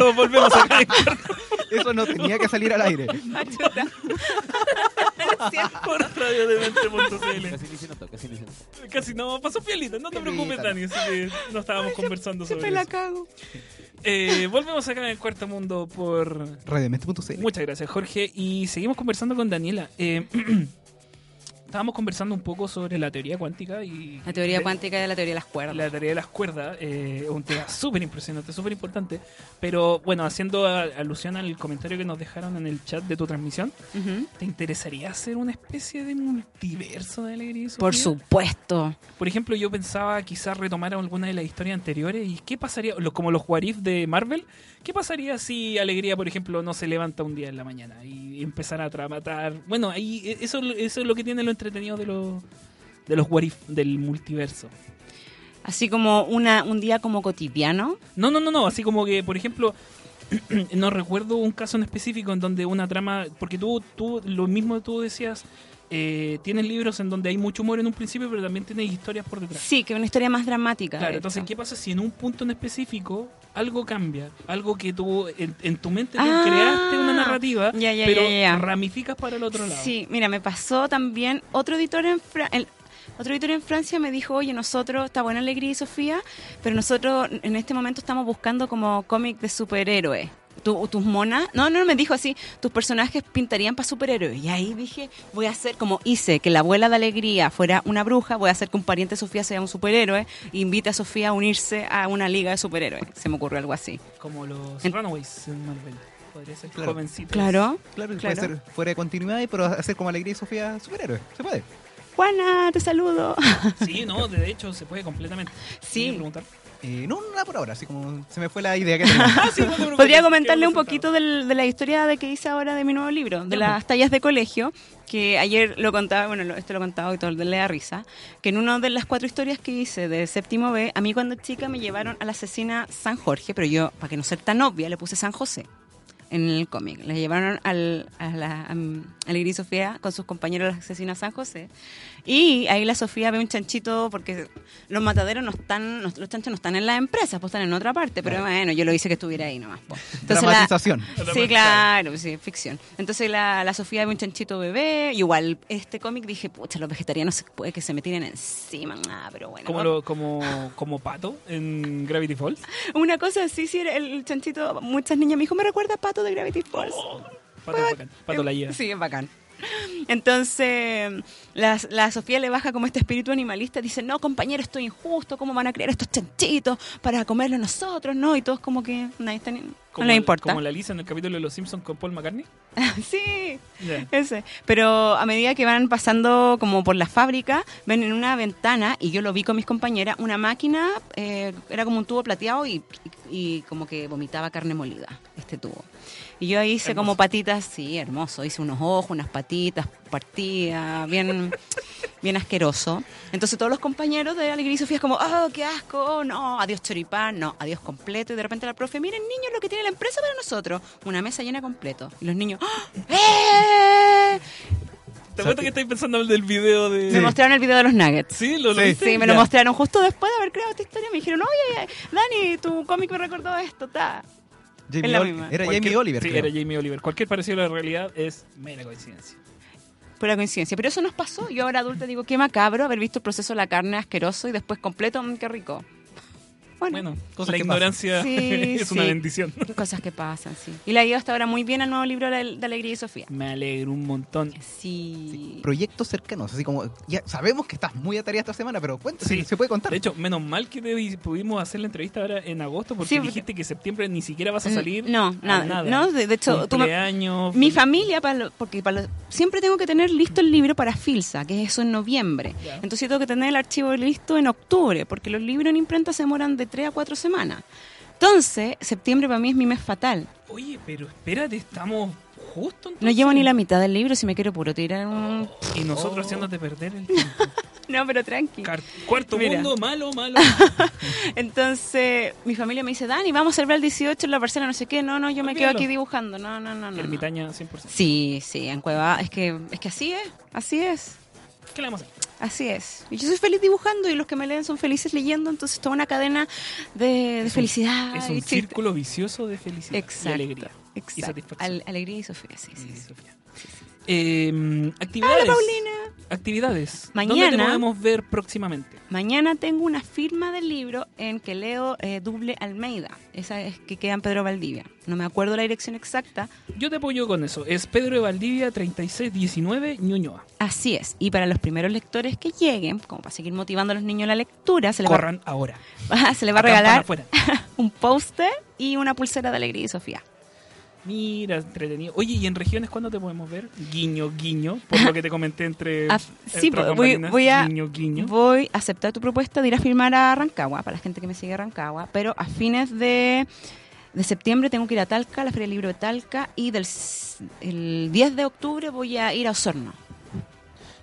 eso volvemos a <laughs> Eso no tenía que salir al aire. por radiodemente.cl. Casi ni se notó, casi ni se notó. Casi no, pasó pielita, no te preocupes, Dani, así que no estábamos conversando sobre Siempre la eso. cago. Eh, volvemos acá en el cuarto mundo por Radiomente.cl. Muchas gracias, Jorge. Y seguimos conversando con Daniela. Eh, <clears throat> estábamos conversando un poco sobre la teoría cuántica y. La teoría de- cuántica y la teoría de las cuerdas. La teoría de las cuerdas, eh, un tema súper impresionante, súper importante. Pero bueno, haciendo a- alusión al comentario que nos dejaron en el chat de tu transmisión, Ujú. ¿te interesaría hacer una especie de multiverso de alegría Por supuesto. Por ejemplo, yo pensaba quizás retomar alguna de las historias anteriores y qué pasaría, como los What If de Marvel, ¿qué pasaría si Alegría, por ejemplo, no se levanta un día en la mañana y empezara a tra- matar? Bueno, ahí eh, eso, eso es lo que tiene lo entretenido de los de los What If del multiverso. Así como una, un día como cotidiano. No, no, no, no, así como que, por ejemplo, <clears throat> no recuerdo un caso en específico en donde una trama, porque tú, tú lo mismo tú decías, eh, tienes libros en donde hay mucho humor en un principio, pero también tienes historias por detrás. Sí, que una historia más dramática. Claro, entonces. ¿qué pasa si en un punto en específico algo cambia? Algo que tú, en, en tu mente tú Ah, creaste una narrativa, ya, ya, pero ya, ramificas para el otro lado. Sí, mira, me pasó también otro editor en Fra- el- otro editor en Francia me dijo, oye, nosotros, está buena Alegría y Sofía, pero nosotros en este momento estamos buscando como cómic de superhéroes. Tu- tus monas, no, no, me dijo así, tus personajes pintarían para superhéroes. Y ahí dije, voy a hacer como hice que la abuela de Alegría fuera una bruja, voy a hacer que un pariente de Sofía sea un superhéroe e invite a Sofía a unirse a una liga de superhéroes. Se me ocurrió algo así. Como los En- Runaways en Marvel. Podría ser Claro. jovencitos. Claro. Claro, Claro. puede ser fuera de continuidad, pero hacer como Alegría y Sofía superhéroe. Se puede. Juana, te saludo. Sí, no, de hecho se puede completamente. <laughs> Sí. ¿Quieres preguntar? Eh, no, nada por ahora, así como se me fue la idea que tenía. <laughs> Ah, sí, no Podría comentarle un poquito del- de la historia de que hice ahora de mi nuevo libro, de las tallas de colegio, que ayer lo contaba, bueno, lo- esto lo contaba y todo le da risa, que en una de las cuatro historias que hice de séptimo B, a mí cuando chica me llevaron a la asesina San Jorge, pero yo, para que no ser tan obvia, le puse San José en el cómic. Le llevaron al, a la a, Alegría y Sofía con sus compañeros a la asesina San José. Y ahí la Sofía ve un chanchito porque los mataderos no están, los, los chanchos no están en las empresas, pues están en otra parte. Pero bueno, yo lo hice que estuviera ahí nomás. po. Entonces la-. Sí, claro, sí, ficción. Entonces la, la Sofía ve un chanchito bebé, y igual este cómic dije, pucha, los vegetarianos puede que se me tiren encima, ah, pero bueno. Como, lo, como, como Pato en Gravity Falls. <laughs> Una cosa así, sí, el chanchito, muchas niñas me dijo, me recuerda a Pato de Gravity Falls. Pato bacán. Pato la lleva. Sí, es bacán. Entonces, la, la Sofía le baja como este espíritu animalista, dice, no, compañero, esto es injusto, ¿cómo van a crear estos chanchitos para comerlos nosotros? No, y todos como que nadie está no Como, les importa. como la Lisa en el capítulo de Los Simpsons con Paul McCartney. <laughs> sí, Ya. ese. Pero a medida que van pasando como por la fábrica, ven en una ventana, y yo lo vi con mis compañeras, una máquina, eh, era como un tubo plateado y, y- y como que vomitaba carne molida, este tubo. Y yo hice Hermoso. como patitas, sí, hermoso, hice unos ojos, unas patitas partidas, bien, bien asqueroso. Entonces todos los compañeros de Alegría y Sofía es como, oh, qué asco, no, adiós choripán, no, adiós completo. Y de repente la profe, miren niños lo que tiene la empresa para nosotros, una mesa llena completo. Y los niños, ¡ah! ¡eh! ¿Te acuerdas que estáis pensando en el del video de.? Me mostraron el video de los nuggets. Sí, lo, lo Sí. Sí, me lo Ya. mostraron justo después de haber creado esta historia. Me dijeron, oye, Dani, tu cómic me recordó esto, ta. Jamie Es la Ol- misma. Era Cualquier- Jamie Oliver. Sí, creo. era Jamie Oliver. Cualquier parecido a la realidad es mera coincidencia. Pura coincidencia. Pero eso nos pasó. Yo ahora adulta digo, qué macabro haber visto el proceso de la carne asqueroso y después completo, mm, qué rico. Bueno, Bueno, Cosas la que ignorancia <laughs> Sí, es una bendición. cosas que pasan, sí. Y le ha ido hasta ahora muy bien al nuevo libro de, de Alegría y Sofía. Me alegro un montón. Sí. Proyectos cercanos, así como, ya sabemos que estás muy atareada esta semana, pero si se puede contar. De hecho, menos mal que te- pudimos hacer la entrevista ahora en agosto porque Sí, porque- dijiste que septiembre ni siquiera vas a Mm, salir. no, nada. No, de- de hecho, tú me- Cumpleaños, Mi familia, para lo- porque para lo- siempre tengo que tener listo el libro para Filsa, que es eso en noviembre. Entonces yo tengo que tener el archivo listo en octubre, porque los libros en imprenta se demoran de 3 a 4 semanas. Entonces, septiembre para mí es mi mes fatal. Oye, pero espérate, estamos justo entonces. No llevo ni la mitad del libro si me quiero puro tirar un... Y nosotros haciéndote perder el <laughs> tiempo. No, pero tranqui. Car- Cuarto Mira. mundo, malo, malo. <laughs> Entonces, mi familia me dice, Dani, vamos a celebrar el 18 en la parcela, no sé qué. No, no, yo me quedo aquí dibujando. No, no, no, no. no. Ermitaña 100%. Sí, sí, en Cueva. Es que, es que así es, así es. ¿Qué le vamos a hacer? Así es. Y yo soy feliz dibujando y los que me leen son felices leyendo, entonces toda una cadena de, de Es un- felicidad. Es y un círculo vicioso de felicidad Exacto. y alegría. Exacto. Y satisfacción. Al- alegría y Sofía, sí, sí. Sí, sí. Sofía. Eh, actividades. Hola, Paulina. Actividades. ¿Dónde te Mañana- podemos ver próximamente? Mañana tengo una firma del libro en que leo eh, Duble Almeida. Esa es que queda en Pedro Valdivia. No me acuerdo la dirección exacta. Yo te apoyo con eso. Es Pedro de Valdivia 3619 Ñuñoa. Así es. Y para los primeros lectores que lleguen, como para seguir motivando a los niños a la lectura, se les va, ahora. <laughs> se les va a regalar <laughs> un póster y una pulsera de Alegría y Sofía. Mira, entretenido. Oye, ¿y en regiones cuándo te podemos ver? Guiño, guiño, por lo que te comenté entre. <laughs> Ah, sí, entre pues, voy, a, Guiño, guiño. voy a aceptar tu propuesta de ir a firmar a Rancagua, para la gente que me sigue a Rancagua, pero a fines de, de septiembre tengo que ir a Talca, a la Feria del Libro de Talca, y del el 10 de octubre voy a ir a Osorno.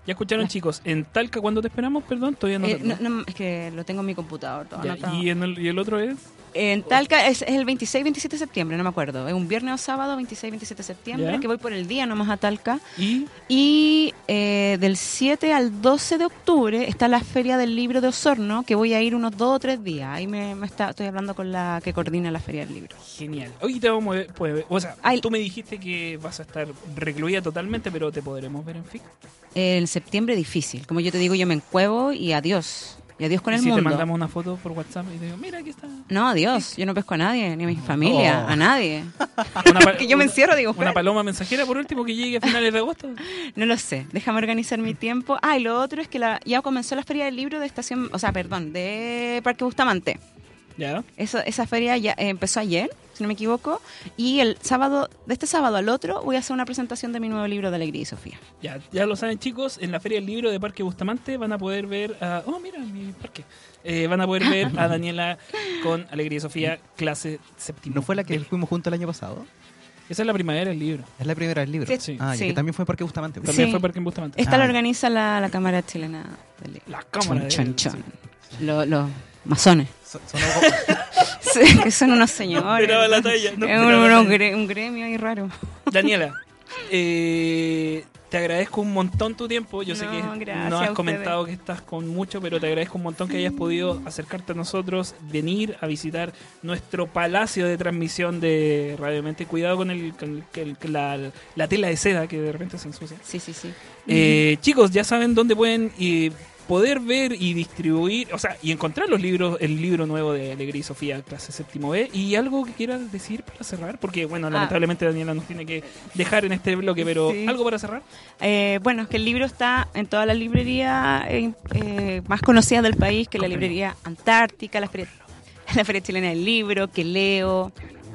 Ya escucharon, chicos. En Talca, ¿cuándo te esperamos? Perdón, todavía no. Eh, termino. no- no, es que lo tengo en mi computador. todo Ya. ¿y, en el, ¿Y el otro es? En Talca es, es el 26-27 de septiembre, no me acuerdo. Es un viernes o sábado, 26-27 de septiembre, que voy por el día nomás a Talca. ¿Y? Y eh, del 7 al 12 de octubre está la Feria del Libro de Osorno, que voy a ir unos dos o tres días. Ahí me, me está, estoy hablando con la que coordina la Feria del Libro. Genial. Hoy te vamos a ver, pues, ver- o sea, Ay. tú me dijiste que vas a estar recluida totalmente, pero te podremos ver en FIC. En septiembre difícil. Como yo te digo, yo me encuevo y adiós. Y adiós con Y el si te mundo. mandamos una foto por WhatsApp y te digo, mira, aquí está. No, adiós. Yo no pesco a nadie, ni a mi familia, Oh. a nadie. <laughs> Que yo me encierro, digo, Una paloma mensajera, por último, que llegue a finales de agosto. <laughs> No lo sé, déjame organizar mi tiempo. Ah, y lo otro es que la, ya comenzó la feria del libro de estación, o sea, perdón, de Parque Bustamante. Ya. Eso, esa feria ya empezó ayer, si no me equivoco, y el sábado, de este sábado al otro, voy a hacer una presentación de mi nuevo libro de Alegría y Sofía. Ya, ya lo saben chicos, en la Feria del Libro de Parque Bustamante van a poder ver a... Oh, mira, mi parque. Eh, van a poder ver a <laughs> Daniela con Alegría y Sofía, clase séptima. ¿No fue la que fuimos juntos el año pasado? Esa es la primavera del libro. Es la primera del libro. Sí, Sí. Ah, sí. que también fue Parque Bustamante. También Sí. fue Parque Bustamante. Esta Ah, la ya. organiza la, la Cámara Chilena del Libro. La cámara. Chon, de- chon, chon. Lo- Los masones. Son- son algo- <laughs> Sí, que son unos señores. la talla, no es un, la un talla. gre- un gremio ahí raro. <laughs> Daniela, eh, te agradezco un montón tu tiempo. Yo sé que no has comentado que estás con mucho, pero te agradezco un montón que hayas podido acercarte a nosotros, venir a visitar nuestro palacio de transmisión de Radio Mente. Cuidado con, el, con el- con la, la tela de seda que de repente se ensucia. Sí, sí, sí. Eh, chicos, ya saben dónde pueden eh, poder ver y distribuir, o sea, y encontrar los libros, el libro nuevo de Alegría y Sofía, clase séptimo B. ¿Y algo que quieras decir para cerrar? Porque, bueno, Ah. lamentablemente Daniela nos tiene que dejar en este bloque, pero Sí. ¿algo para cerrar? Eh, bueno, es que el libro está en todas las librerías eh, eh, más conocidas del país, que la Comprendo. librería Antártica, la feria, <laughs> la feria chilena del libro, que leo,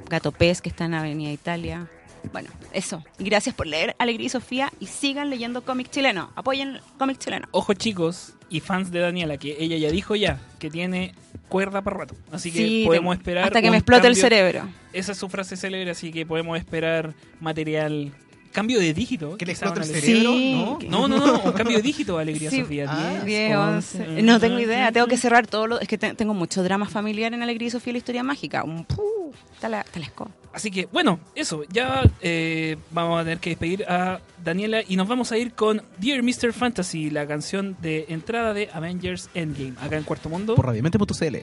Gato Pez, que está en Avenida Italia. Bueno, eso. Gracias por leer Alegría y Sofía y sigan leyendo cómic chileno. Apoyen cómic chileno. Ojo, chicos y fans de Daniela, que ella ya dijo ya que tiene cuerda para rato. Así que Sí, podemos de- esperar. Hasta que me explote el cerebro. Esa es su frase célebre, así que podemos esperar material. Cambio de dígito. ¿Que le quizá explote el cerebro? Sí, ¿No? No, no, no, un cambio de dígito, Alegría Sí. Sofía. Ah, 10, 10, 11, 11. No tengo idea, tengo que cerrar todo lo... Es que te- tengo mucho drama familiar en Alegría y Sofía la historia mágica. Un puh, está la, está la escoba. Así que, bueno, eso. Ya eh, vamos a tener que despedir a Daniela y nos vamos a ir con Dear Mr. Fantasy, la canción de entrada de Avengers Endgame, acá en Cuarto Mundo. Por radiomente.cl.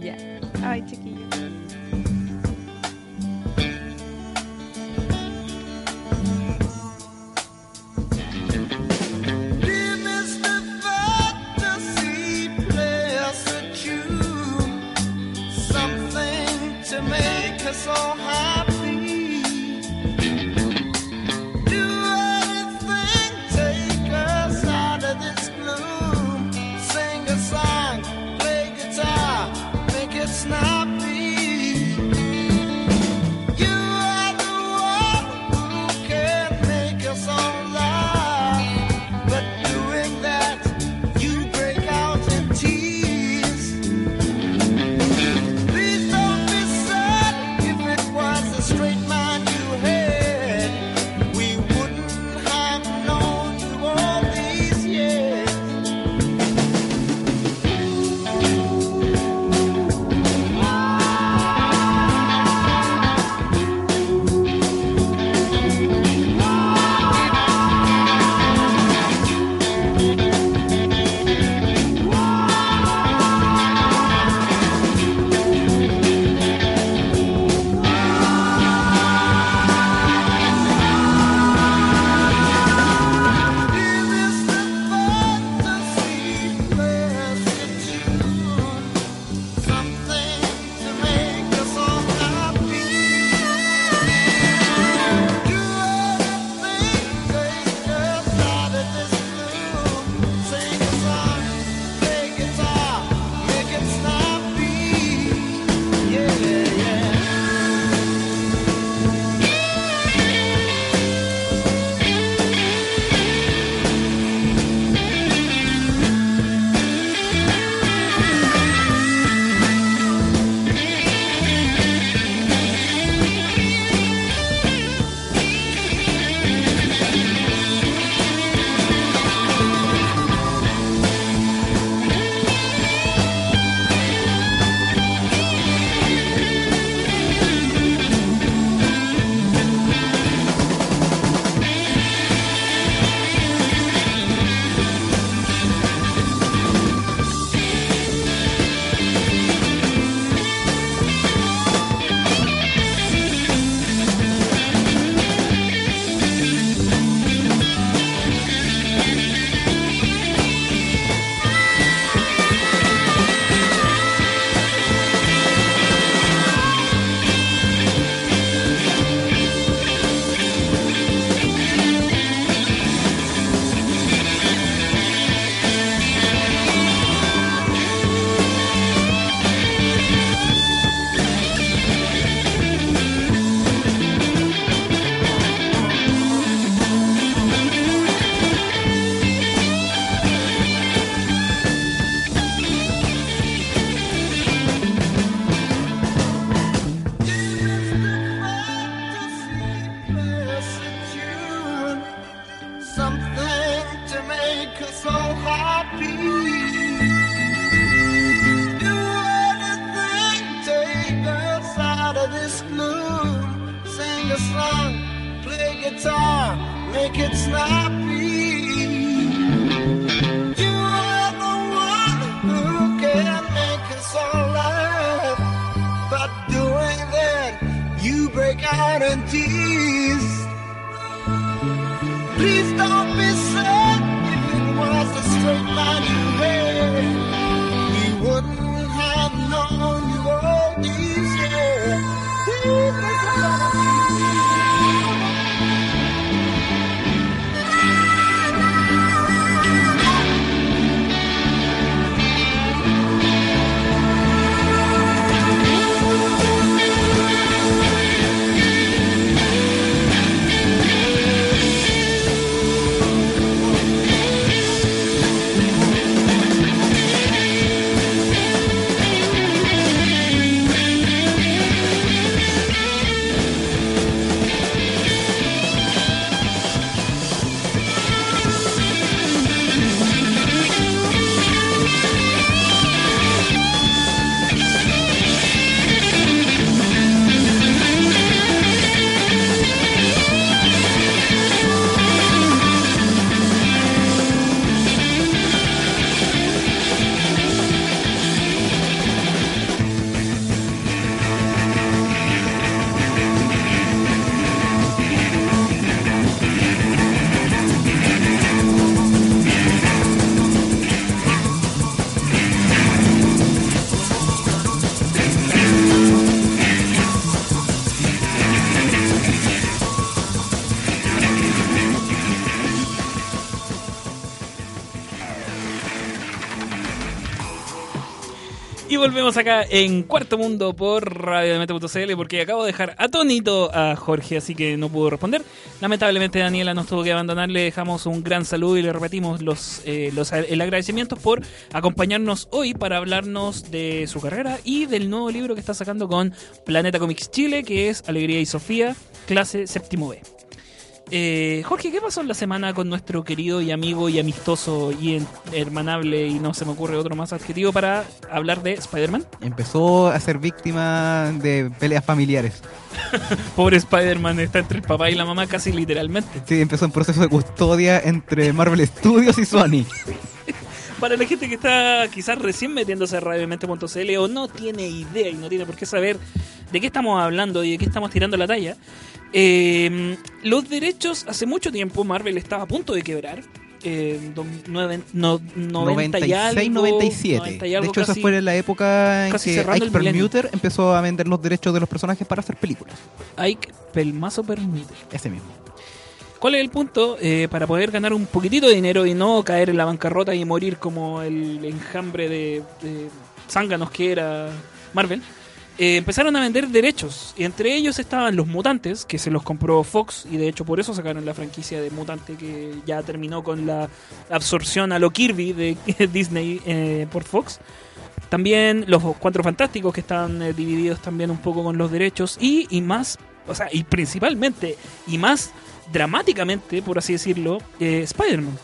Ya. Ay, chiquillo. To make us all happy. Volvemos acá en Cuarto Mundo por radiodemente.cl porque acabo de dejar atónito a Jorge, así que no pudo responder. Lamentablemente Daniela nos tuvo que abandonar, le dejamos un gran saludo y le repetimos los, eh, los el agradecimiento por acompañarnos hoy para hablarnos de su carrera y del nuevo libro que está sacando con Planeta Comics Chile, que es Alegría y Sofía, clase séptimo B. Eh, Jorge, ¿qué pasó en la semana con nuestro querido y amigo y amistoso y hermanable y no se me ocurre otro más adjetivo para hablar de Spider-Man? Empezó a ser víctima de peleas familiares. <laughs> Pobre Spider-Man está entre el papá y la mamá casi literalmente. Sí, empezó un proceso de custodia entre Marvel Studios y Sony. <laughs> Para la gente que está quizás recién metiéndose a radiomente.cl o no tiene idea y no tiene por qué saber de qué estamos hablando y de qué estamos tirando la talla, eh, los derechos hace mucho tiempo Marvel estaba a punto de quebrar. Eh, do- nueve- no- 90 y 96, algo, 97. 90 y de hecho, esa casi. fue la época en que Ike. Perlmutter empezó a vender los derechos de los personajes para hacer películas. Ike Pelmazo permite. Ese mismo. ¿Cuál es el punto? Eh, para poder ganar un poquitito de dinero y no caer en la bancarrota y morir como el enjambre de, de zánganos que era Marvel, eh, empezaron a vender derechos. Y entre ellos estaban los mutantes, que se los compró Fox, y de hecho por eso sacaron la franquicia de Mutante, que ya terminó con la absorción a lo Kirby de <laughs> Disney eh, por Fox. También los Cuatro Fantásticos, que están eh, divididos también un poco con los derechos, y, y más, o sea, y principalmente, y más dramáticamente, por así decirlo, Spider-Man.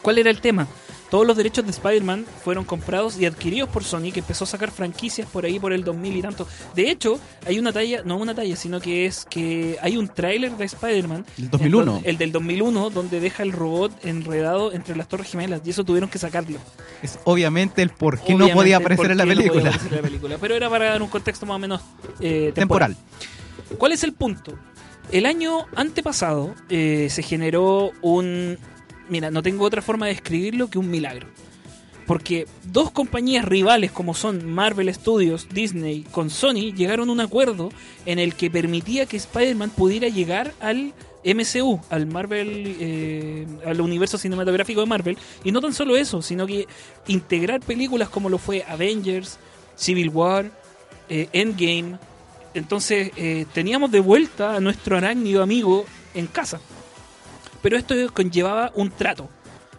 ¿Cuál era el tema? Todos los derechos de Spider-Man fueron comprados y adquiridos por Sony, que empezó a sacar franquicias por ahí por el 2000 y tanto. De hecho, hay una talla, no una talla, sino que es que hay un tráiler de Spider-Man. El 2001. en donde- El del 2001, donde deja el robot enredado entre las Torres Gemelas. Y eso tuvieron que sacarlo. Es obviamente el por qué no podía ¿por aparecer en la qué no podía película. aparecer en la película. Pero era para dar un contexto más o menos eh, Temporal. ¿Cuál es el punto? El año antepasado eh, se generó un... Mira, no tengo otra forma de describirlo que un milagro. Porque dos compañías rivales como son Marvel Studios, Disney, con Sony, llegaron a un acuerdo en el que permitía que Spider-Man pudiera llegar al MCU, al Marvel, eh, al universo cinematográfico de Marvel. Y no tan solo eso, sino que integrar películas como lo fue Avengers, Civil War, eh, Endgame. Entonces eh, teníamos de vuelta a nuestro arácnido amigo en casa. Pero esto conllevaba un trato,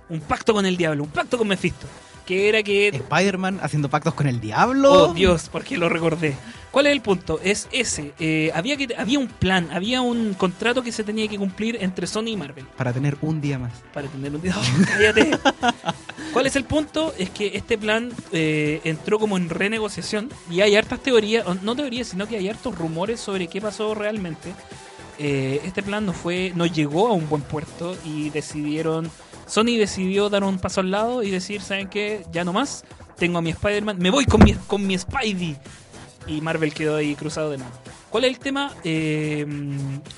un pacto con el diablo, un pacto con Mephisto. Que era que Spider-Man haciendo pactos con el diablo. Oh Dios, ¿por qué lo recordé? ¿Cuál es el punto? Es ese. Eh, había, que, había un plan, había un contrato que se tenía que cumplir entre Sony y Marvel. Para tener un día más. Para tener un día. ¡Oh, cállate. <laughs> ¿Cuál es el punto? Es que este plan eh, entró como en renegociación y hay hartas teorías, no teorías, sino que hay hartos rumores sobre qué pasó realmente. Eh, este plan no fue, no llegó a un buen puerto y decidieron, Sony decidió dar un paso al lado y decir, ¿saben qué? Ya no más, tengo a mi Spider-Man, me voy con mi, con mi Spidey. Y Marvel quedó ahí cruzado de nuevo. ¿Cuál es el tema? Eh,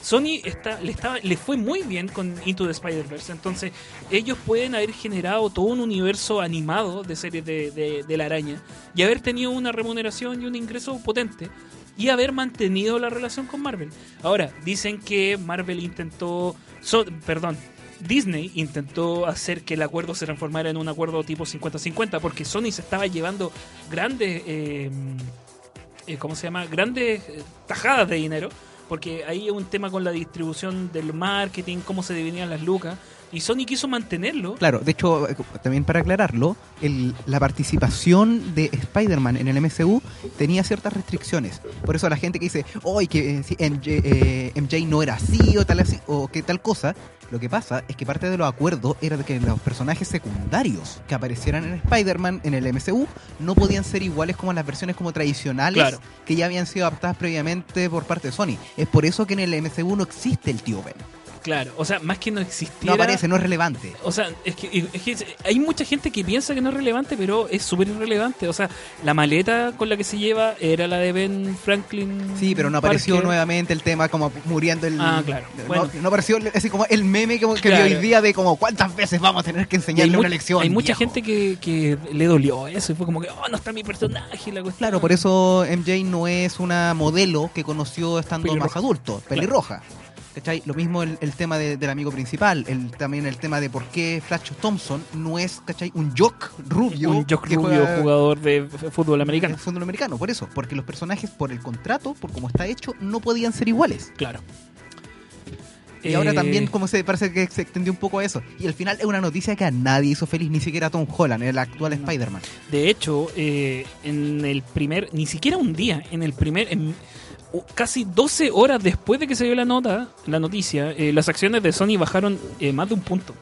Sony está, le, estaba, le fue muy bien con Into the Spider-Verse. Entonces, ellos pueden haber generado todo un universo animado de series de, de- de la araña y haber tenido una remuneración y un ingreso potente y haber mantenido la relación con Marvel. Ahora, dicen que Marvel intentó. so- perdón. Disney intentó hacer que el acuerdo se transformara en un acuerdo tipo 50-50 porque Sony se estaba llevando grandes eh, eh, ¿cómo se llama? Grandes eh, tajadas de dinero, porque ahí hay un tema con la distribución del marketing, cómo se dividían las lucas, y Sony quiso mantenerlo. Claro, de hecho, eh, también para aclararlo, el- la participación de Spider-Man en el MCU tenía ciertas restricciones. Por eso la gente que dice, hoy que eh, MJ, eh, MJ no era así o tal así, o que tal cosa, lo que pasa es que parte de los acuerdos era de que los personajes secundarios que aparecieran en Spider-Man en el MCU no podían ser iguales como las versiones como tradicionales Claro. que ya habían sido adaptadas previamente por parte de Sony. Es por eso que en el MCU no existe el tío Ben. Claro, o sea, más que no No existiera... aparece, no es relevante. O sea, es que, es que hay mucha gente que piensa que no es relevante, pero es súper irrelevante. O sea, la maleta con la que se lleva era la de Ben Franklin. Sí, pero no apareció Parker. nuevamente el tema como muriendo el... Ah, claro. No, Bueno. no apareció así como el meme que, que Claro. vi hoy día de como cuántas veces vamos a tener que enseñarle una lección. hay mucha viejo? gente que, que le dolió eso y fue como que, oh, no está mi personaje. y La cuestión. Claro, por eso MJ no es una modelo que conoció estando Pelirroja. más adulto, pelirroja. ¿Cachai? Lo mismo el, el tema de- del amigo principal, el, también el tema de por qué Flash Thompson no es, ¿cachai? Un jock rubio. Un Jock que Rubio, juega jugador de fútbol americano. fútbol americano. Por eso, porque los personajes, por el contrato, por cómo está hecho, no podían ser iguales. Claro. Y ahora Eh, también como se parece que se extendió un poco a eso. Y al final es una noticia que a nadie hizo feliz, ni siquiera a Tom Holland, el actual Spider-Man. De hecho, eh, en el primer, ni siquiera un día, en el primer, en- casi 12 horas después de que se dio la nota, la noticia, eh, las acciones de Sony bajaron eh, más de un punto.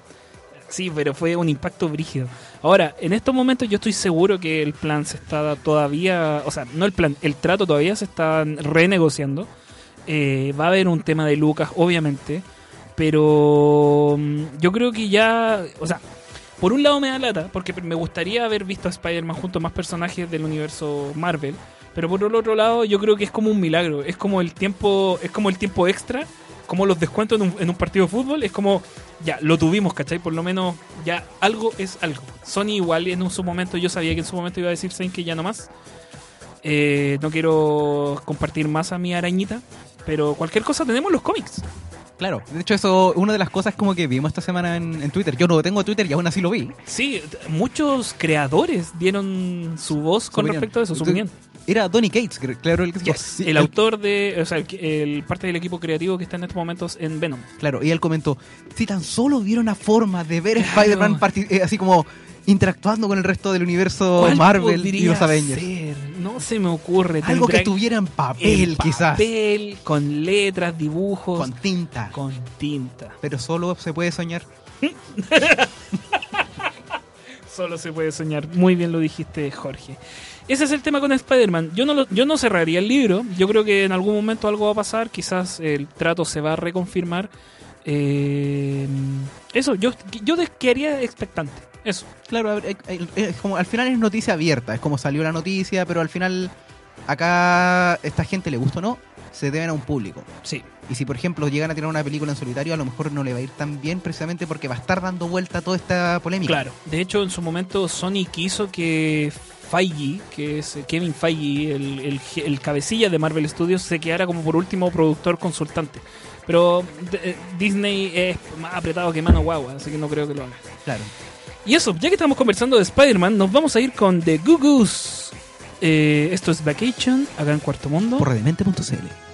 Sí, pero fue un impacto brígido. Ahora, en estos momentos yo estoy seguro que el plan se está todavía, o sea, no el plan, el trato todavía se está renegociando. Eh, va a haber un tema de Lucas, obviamente, pero mm, yo creo que ya, o sea, por un lado me da lata, porque me gustaría haber visto a Spider-Man junto a más personajes del universo Marvel, pero por el otro lado yo creo que es como un milagro, es como el tiempo, es como el tiempo extra, como los descuentos en un, en un partido de fútbol, es como, ya, lo tuvimos, ¿cachai? Por lo menos ya algo es algo. Sony igual en un, su momento, yo sabía que en su momento iba a decir, ¿saben que ya no más? Eh, no quiero compartir más a mi arañita, pero cualquier cosa tenemos los cómics. Claro, de hecho eso, una de las cosas como que vimos esta semana en, en Twitter, yo no tengo Twitter y aún así lo vi. Sí, muchos creadores dieron su voz con opinión. respecto a eso, su opinión. Era Donny Cates, claro, el que Yes, sí, el autor de, o sea, el, parte del equipo creativo que está en estos momentos en Venom. Claro, y él comentó, si tan solo hubiera una forma de ver a Claro. Spider-Man eh, así como interactuando con el resto del universo ¿Cuál Marvel y los Avengers. ser? No se me ocurre. Algo que tuviera en papel, en quizás, papel, con letras, dibujos, con tinta. con tinta. Pero solo se puede soñar. <laughs> Solo se puede soñar. Muy bien lo dijiste, Jorge. Ese es el tema con Spider-Man. Yo no, lo- yo no cerraría el libro. Yo creo que en algún momento algo va a pasar. Quizás el trato se va a reconfirmar. Eh, eso, yo, yo quedaría expectante. Eso. Claro, eh, eh, es como, al final es noticia abierta, es como salió la noticia, pero al final acá esta gente le gusta o no, se deben a un público. Sí. Y si por ejemplo llegan a tirar una película en solitario, a lo mejor no le va a ir tan bien precisamente porque va a estar dando vuelta toda esta polémica. Claro. De hecho, en su momento Sony quiso que Feige, que es eh, Kevin Feige, el, el, el cabecilla de Marvel Studios, se quedara como por último productor consultante. Pero eh, Disney es más apretado que mano guagua, así que no creo que lo haga. Claro. Y eso, ya que estamos conversando de Spider-Man, nos vamos a ir con The Goo Goos. Eh, esto es Vacation, acá en Cuarto Mundo. Por redemente.cl.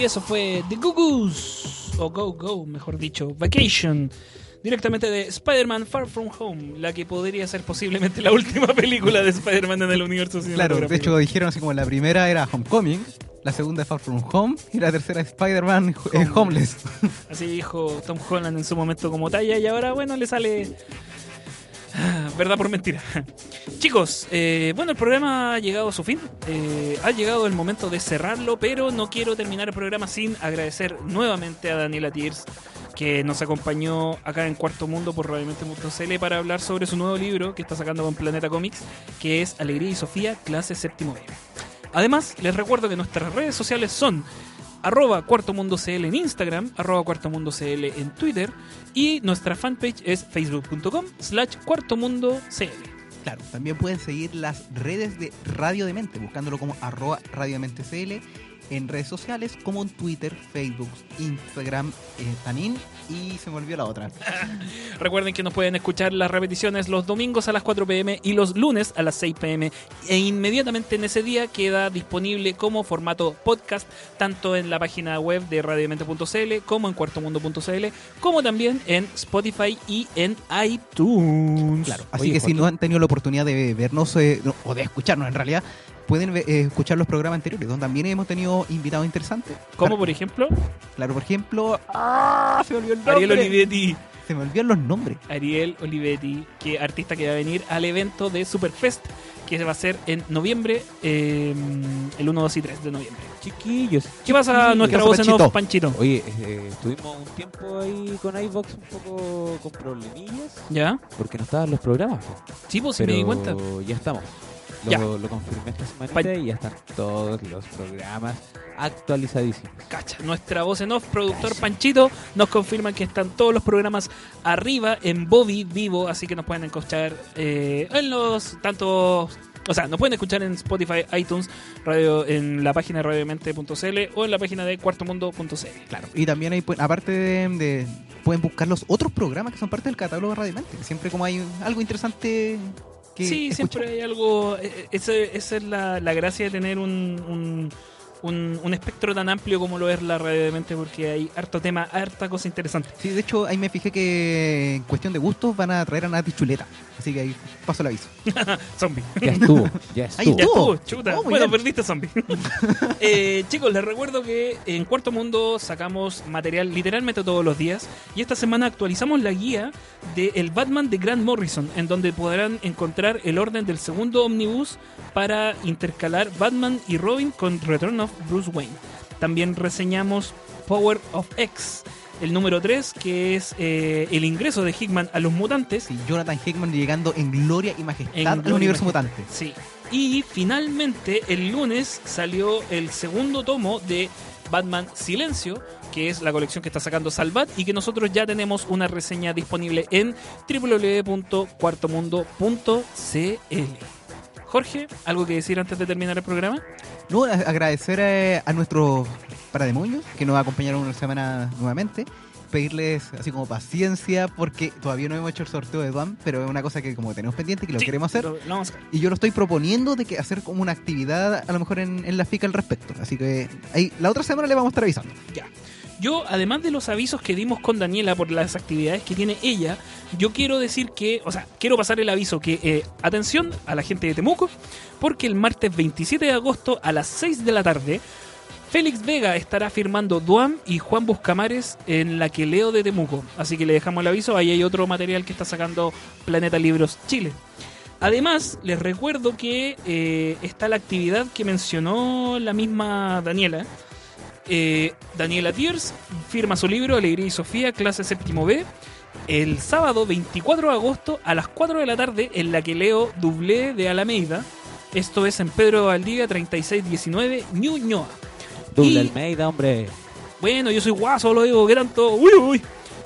Y eso fue The Goo Goos, o Go Go, mejor dicho, Vacation. Directamente de Spider-Man Far From Home, la que podría ser posiblemente la última <laughs> película de Spider-Man en el universo <laughs> Claro, de hecho dijeron así como la primera era Homecoming, la segunda Far From Home y la tercera Spider-Man eh, Homeless. Así dijo Tom Holland en su momento como talla y ahora, bueno, le sale... Verdad por mentira. <laughs> Chicos, eh, bueno, el programa ha llegado a su fin. Eh, ha llegado el momento de cerrarlo, pero no quiero terminar el programa sin agradecer nuevamente a Daniela Tiers, que nos acompañó acá en Cuarto Mundo por Radiomente.cl para hablar sobre su nuevo libro que está sacando con Planeta Comics, que es Alegría y Sofía, clase séptimo B. Además, les recuerdo que nuestras redes sociales son arroba cuarto mundo CL en Instagram, arroba cuarto mundo CL en Twitter y nuestra fanpage es facebook.com slash cuarto mundo CL. Claro, también pueden seguir las redes de Radio Demente, buscándolo como arroba Radio Demente CL en redes sociales como en Twitter, Facebook, Instagram, eh, Tanin y se me olvidó la otra. <laughs> Recuerden que nos pueden escuchar las repeticiones los domingos a las 4 pm y los lunes a las 6 pm. E inmediatamente en ese día queda disponible como formato podcast, tanto en la página web de radiomente.cl como en cuartomundo.cl, como también en Spotify y en iTunes. Claro, así Oye, que si no han tenido la oportunidad de vernos eh, o de escucharnos en realidad, pueden eh, escuchar los programas anteriores, donde también hemos tenido invitados interesantes. Como Claro, por ejemplo, Claro, por ejemplo, ¡ah! se me olvidó el nombre. Ariel Olivetti. Se me olvidan los nombres. Ariel Olivetti, que artista que va a venir al evento de Superfest, que se va a hacer en noviembre, eh, el 1, 2 y 3 de noviembre. Chiquillos. ¿Qué pasa nuestra voz en Panchito? off, Panchito? Oye, eh, estuvimos un tiempo ahí con iVox un poco con problemillas ¿Ya? porque no estaban los programas. Sí, pues sí me di cuenta. ya estamos. Lo, Ya. lo confirmé esta semana Pa- y ya están todos los programas actualizadísimos. Cacha, nuestra voz en off, productor Panchito, nos confirma que están todos los programas arriba en Bobby vivo, así que nos pueden escuchar eh, en los tantos. O sea, nos pueden escuchar en Spotify, iTunes, radio, en la página de radiomente.cl o en la página de cuartomundo.cl. Claro. Y también ahí, pu- aparte de, de- pueden buscar los otros programas que son parte del catálogo de Radio Mente. que Siempre como hay algo interesante que Sí, <laughs> siempre hay algo. eh, ese- esa es la, la gracia de tener un, un, un- un espectro tan amplio como lo es la radio de mente, porque hay harto tema, harta cosa interesante. Sí, de hecho, ahí me fijé que en cuestión de gustos van a traer a Nati Chuleta. Así que ahí paso el aviso. <laughs> Zombie. Ya estuvo, ya Ahí estuvo. Ya estuvo. chuta. Oh, bueno, bien. perdiste zombie. <laughs> Eh, chicos, les recuerdo que en Cuarto Mundo sacamos material literalmente todos los días. Y esta semana actualizamos la guía de El Batman de Grant Morrison, en donde podrán encontrar el orden del segundo omnibus para intercalar Batman y Robin con Return of Bruce Wayne. También reseñamos Power of X, el número 3, que es eh, el ingreso de Hickman a los mutantes. Sí, Jonathan Hickman llegando en gloria y majestad En al universo majestad. mutante. Sí. Y finalmente el lunes salió el segundo tomo de Batman Silencio, que es la colección que está sacando Salvat y que nosotros ya tenemos una reseña disponible en www.cuartomundo.cl. Jorge, ¿algo que decir antes de terminar el programa? No, a- agradecer eh, a nuestros parademonios que nos acompañaron una semana nuevamente. Pedirles así como paciencia porque todavía no hemos hecho el sorteo de Duan, pero es una cosa que como tenemos pendiente que lo Sí, queremos hacer. lo- lo vamos a hacer. Y yo lo estoy proponiendo de que hacer como una actividad a lo mejor en, en la FICA al respecto. Así que ahí la otra semana le vamos a estar avisando. Ya. Yo, además de los avisos que dimos con Daniela por las actividades que tiene ella, yo quiero decir que, o sea, quiero pasar el aviso que, eh, atención a la gente de Temuco, porque el martes 27 de agosto a las 6 de la tarde, Félix Vega estará firmando Duam y Juan Buscamares en la que leo de Temuco. Así que le dejamos el aviso, ahí hay otro material que está sacando Planeta Libros Chile. Además, les recuerdo que eh, está la actividad que mencionó la misma Daniela. Eh, Daniela Tiers firma su libro Alegría y Sofía, clase séptimo B, el sábado 24 de agosto a las 4 de la tarde en la que leo Dublé de Alameda. Esto es en Pedro Valdivia 3619 Ñuñoa. Doble Y- Almeida, hombre. Bueno, yo soy guaso, lo digo, que tanto. Uy, uy.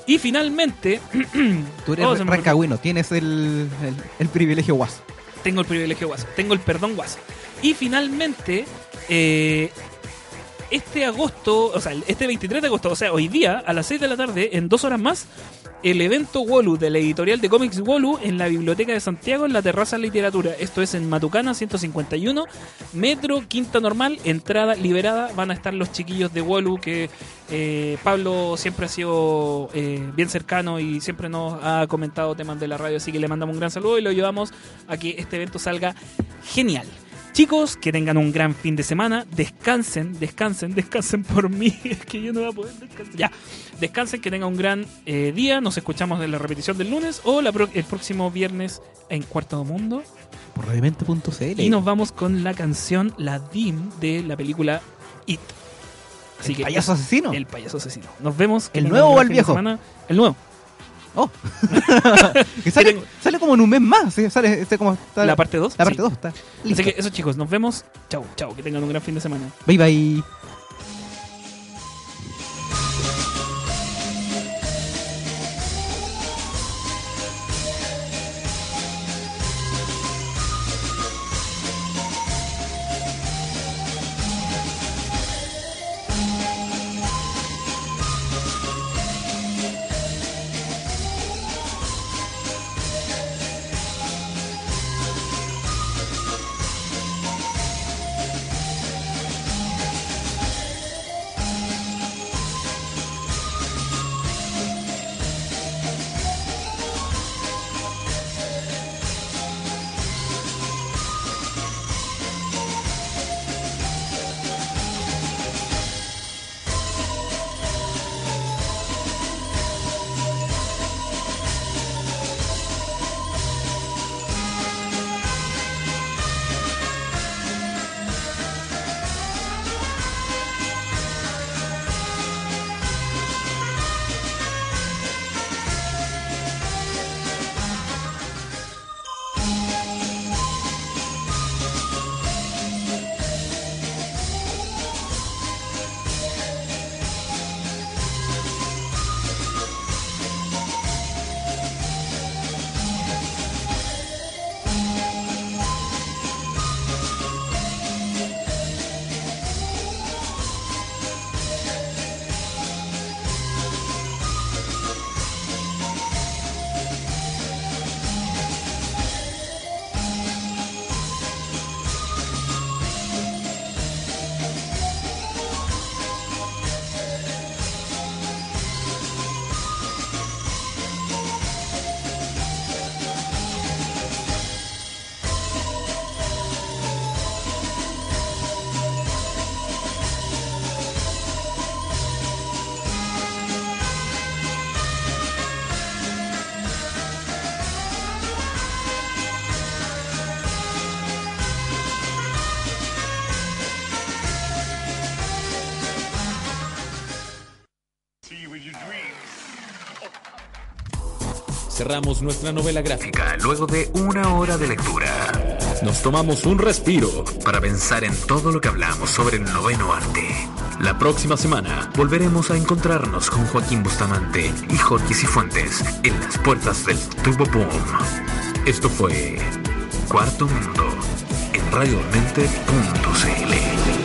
Y finalmente, <clears throat> Tú eres Oh, rancagüino, tienes el, el, el privilegio guaso. tengo el privilegio guaso, tengo el perdón guaso. Y finalmente, eh, este agosto, o sea, este 23 de agosto, o sea, hoy día, a las 6 de la tarde, en dos horas más, el evento Wolu de la editorial de cómics Wolu en la Biblioteca de Santiago en la Terraza Literatura. Esto es en Matucana 151, Metro Quinta Normal, entrada liberada. Van a estar los chiquillos de Wolu que eh, Pablo siempre ha sido eh, bien cercano y siempre nos ha comentado temas de la radio, así que le mandamos un gran saludo y lo llevamos a que este evento salga genial. Chicos, que tengan un gran fin de semana. Descansen, descansen, descansen por mí. <laughs> Es que yo no voy a poder descansar. Ya, descansen, que tengan un gran eh, día. Nos escuchamos en la repetición del lunes o la pro- el próximo viernes en Cuarto Mundo. Por radiomente.cl. Y nos vamos con la canción La DIM de la película It. ¿El payaso asesino? El payaso asesino. Nos vemos. que ¿El nuevo o el viejo? semana. El nuevo. Oh. <laughs> que sale, sale como en un mes más. ¿sí? Sale, este como está- La parte 2. La parte 2 está. Así listo. que eso chicos, nos vemos. Chau, chau. Que tengan un gran fin de semana. Bye bye. Cerramos nuestra novela gráfica luego de una hora de lectura. Nos tomamos un respiro para pensar en todo lo que hablamos sobre el noveno arte. La próxima semana volveremos a encontrarnos con Joaquín Bustamante y Jorge Cifuentes en las puertas del Turbo Boom. Esto fue Cuarto Mundo en radiomente.cl.